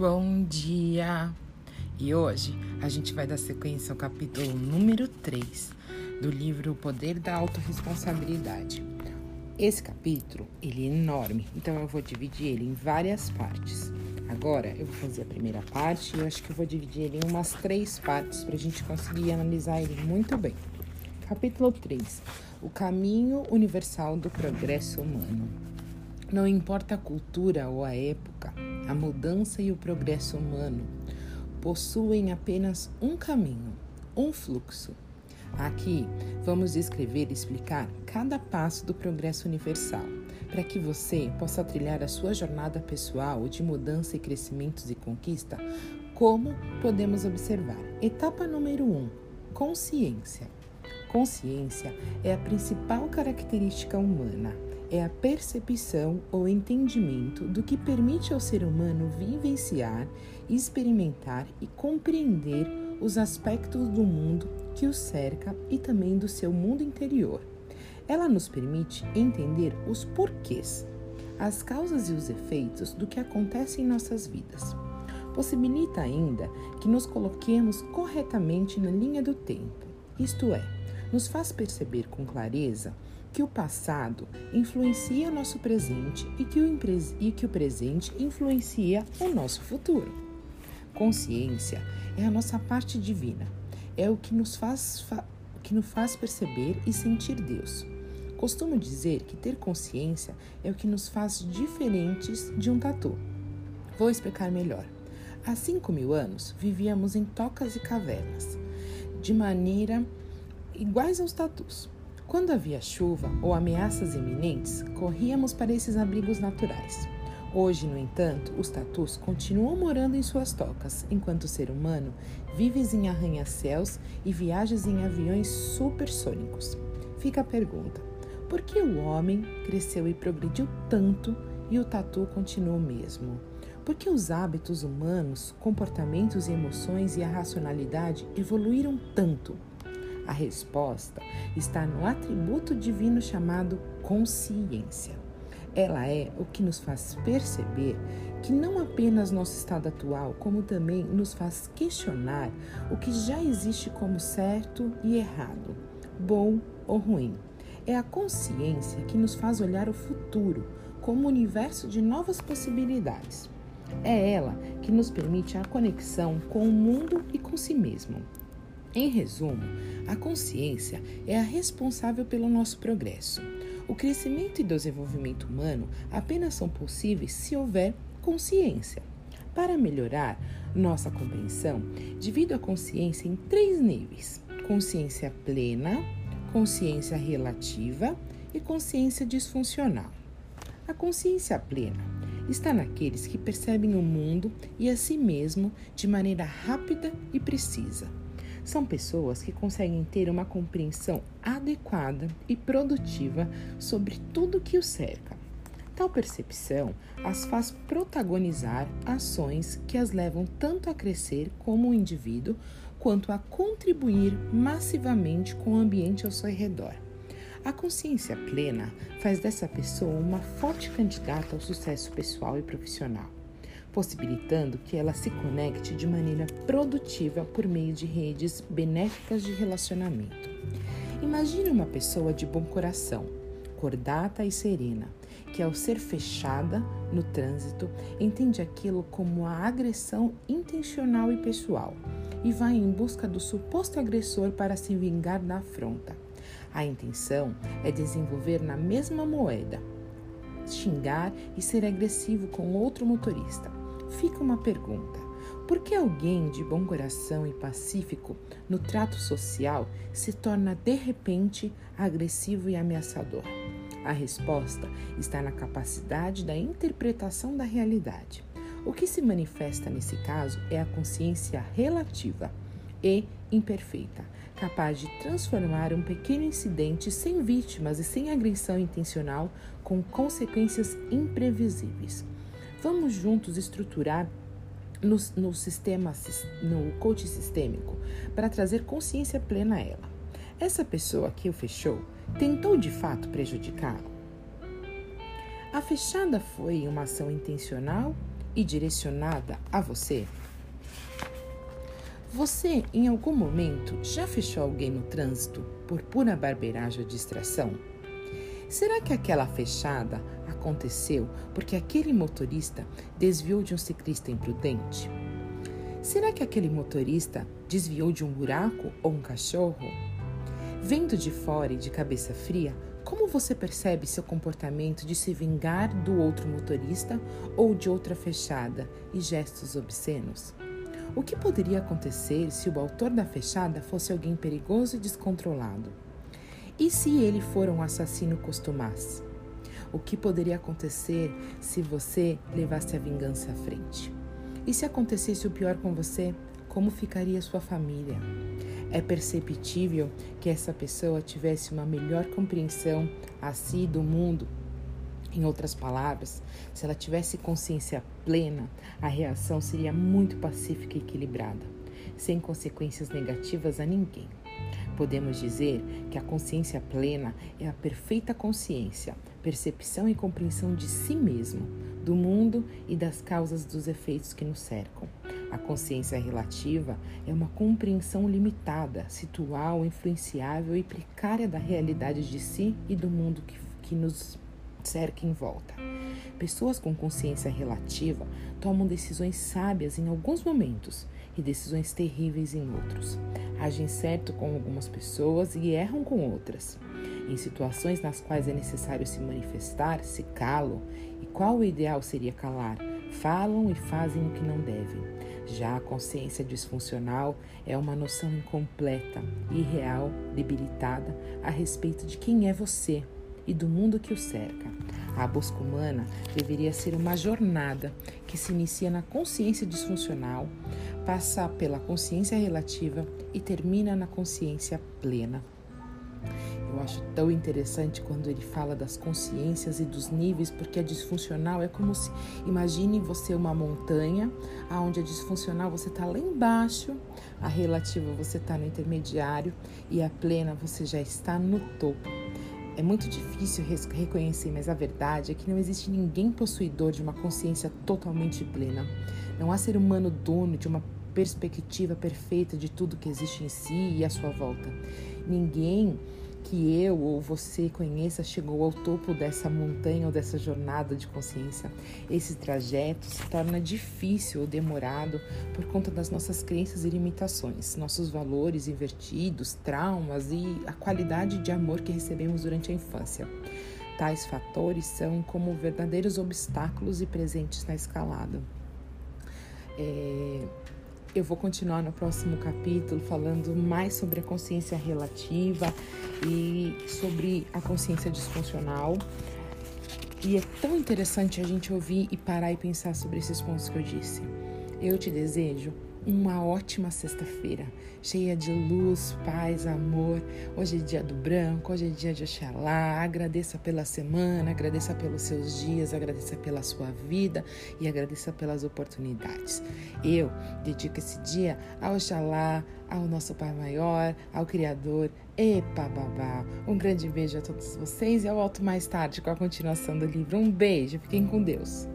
Bom dia! E hoje a gente vai dar sequência ao capítulo número 3 do livro O Poder da Autoresponsabilidade. Esse capítulo, ele é enorme, então eu vou dividir ele em várias partes. Agora eu vou fazer a primeira parte e eu acho que eu vou dividir ele em umas três partes para a gente conseguir analisar ele muito bem. Capítulo 3 O caminho universal do progresso humano. Não importa a cultura ou a época, a mudança e o progresso humano possuem apenas um caminho, um fluxo. Aqui vamos descrever e explicar cada passo do progresso universal, para que você possa trilhar a sua jornada pessoal de mudança e crescimentos e conquista, como podemos observar. Etapa número 1: um, consciência. Consciência é a principal característica humana é a percepção ou entendimento do que permite ao ser humano vivenciar, experimentar e compreender os aspectos do mundo que o cerca e também do seu mundo interior. Ela nos permite entender os porquês, as causas e os efeitos do que acontece em nossas vidas. Possibilita ainda que nos coloquemos corretamente na linha do tempo, isto é, nos faz perceber com clareza que o passado influencia o nosso presente e que o, e que o presente influencia o nosso futuro. Consciência é a nossa parte divina, é o que nos faz, fa que nos faz perceber e sentir Deus. Costumo dizer que ter consciência é o que nos faz diferentes de um tatu. Vou explicar melhor. Há 5 mil anos vivíamos em tocas e cavernas, de maneira iguais aos tatus. Quando havia chuva ou ameaças iminentes, corríamos para esses abrigos naturais. Hoje, no entanto, os tatus continuam morando em suas tocas, enquanto o ser humano vive em arranha-céus e viaja em aviões supersônicos. Fica a pergunta: por que o homem cresceu e progrediu tanto e o tatu continua o mesmo? Por que os hábitos humanos, comportamentos e emoções e a racionalidade evoluíram tanto? A resposta está no atributo divino chamado consciência. Ela é o que nos faz perceber que não apenas nosso estado atual, como também nos faz questionar o que já existe como certo e errado, bom ou ruim. É a consciência que nos faz olhar o futuro como um universo de novas possibilidades. É ela que nos permite a conexão com o mundo e com si mesmo. Em resumo, a consciência é a responsável pelo nosso progresso. O crescimento e desenvolvimento humano apenas são possíveis se houver consciência. Para melhorar nossa compreensão, divido a consciência em três níveis: consciência plena, consciência relativa e consciência disfuncional. A consciência plena está naqueles que percebem o mundo e a si mesmo de maneira rápida e precisa são pessoas que conseguem ter uma compreensão adequada e produtiva sobre tudo que os cerca. Tal percepção as faz protagonizar ações que as levam tanto a crescer como indivíduo, quanto a contribuir massivamente com o ambiente ao seu redor. A consciência plena faz dessa pessoa uma forte candidata ao sucesso pessoal e profissional possibilitando que ela se conecte de maneira produtiva por meio de redes benéficas de relacionamento. Imagine uma pessoa de bom coração, cordata e serena, que ao ser fechada no trânsito entende aquilo como a agressão intencional e pessoal e vai em busca do suposto agressor para se vingar da afronta. A intenção é desenvolver na mesma moeda, xingar e ser agressivo com outro motorista fica uma pergunta: por que alguém de bom coração e pacífico no trato social se torna de repente agressivo e ameaçador? A resposta está na capacidade da interpretação da realidade. O que se manifesta nesse caso é a consciência relativa e imperfeita, capaz de transformar um pequeno incidente sem vítimas e sem agressão intencional com consequências imprevisíveis. Vamos juntos estruturar no, no sistema, no coach sistêmico, para trazer consciência plena a ela. Essa pessoa que o fechou tentou de fato prejudicá-lo? A fechada foi uma ação intencional e direcionada a você? Você, em algum momento, já fechou alguém no trânsito por pura barbeiragem ou distração? Será que aquela fechada aconteceu porque aquele motorista desviou de um ciclista imprudente? Será que aquele motorista desviou de um buraco ou um cachorro? Vendo de fora e de cabeça fria, como você percebe seu comportamento de se vingar do outro motorista ou de outra fechada e gestos obscenos? O que poderia acontecer se o autor da fechada fosse alguém perigoso e descontrolado? E se ele for um assassino costumaz? O que poderia acontecer se você levasse a vingança à frente? E se acontecesse o pior com você, como ficaria sua família? É perceptível que essa pessoa tivesse uma melhor compreensão a si do mundo. Em outras palavras, se ela tivesse consciência plena, a reação seria muito pacífica e equilibrada, sem consequências negativas a ninguém. Podemos dizer que a consciência plena é a perfeita consciência, percepção e compreensão de si mesmo, do mundo e das causas dos efeitos que nos cercam. A consciência relativa é uma compreensão limitada, situal, influenciável e precária da realidade de si e do mundo que, que nos cerca em volta. Pessoas com consciência relativa tomam decisões sábias em alguns momentos e decisões terríveis em outros. Agem certo com algumas pessoas e erram com outras. Em situações nas quais é necessário se manifestar, se calam. E qual o ideal seria calar? Falam e fazem o que não devem. Já a consciência disfuncional é uma noção incompleta, irreal, debilitada a respeito de quem é você e do mundo que o cerca. A busca humana deveria ser uma jornada que se inicia na consciência disfuncional, passa pela consciência relativa e termina na consciência plena. Eu acho tão interessante quando ele fala das consciências e dos níveis, porque a disfuncional é como se imagine você uma montanha, aonde a disfuncional você está lá embaixo, a relativa você está no intermediário e a plena você já está no topo. É muito difícil reconhecer, mas a verdade é que não existe ninguém possuidor de uma consciência totalmente plena. Não há ser humano dono de uma perspectiva perfeita de tudo que existe em si e à sua volta. Ninguém que eu ou você conheça chegou ao topo dessa montanha ou dessa jornada de consciência. Esse trajeto se torna difícil ou demorado por conta das nossas crenças e limitações, nossos valores invertidos, traumas e a qualidade de amor que recebemos durante a infância. Tais fatores são como verdadeiros obstáculos e presentes na escalada. É, eu vou continuar no próximo capítulo falando mais sobre a consciência relativa e sobre a consciência disfuncional. E é tão interessante a gente ouvir e parar e pensar sobre esses pontos que eu disse. Eu te desejo uma ótima sexta-feira, cheia de luz, paz, amor. Hoje é dia do branco, hoje é dia de Oxalá. Agradeça pela semana, agradeça pelos seus dias, agradeça pela sua vida e agradeça pelas oportunidades. Eu dedico esse dia ao Oxalá, ao nosso Pai Maior, ao Criador. Epa, babá! Um grande beijo a todos vocês e eu volto mais tarde com a continuação do livro. Um beijo, fiquem com Deus.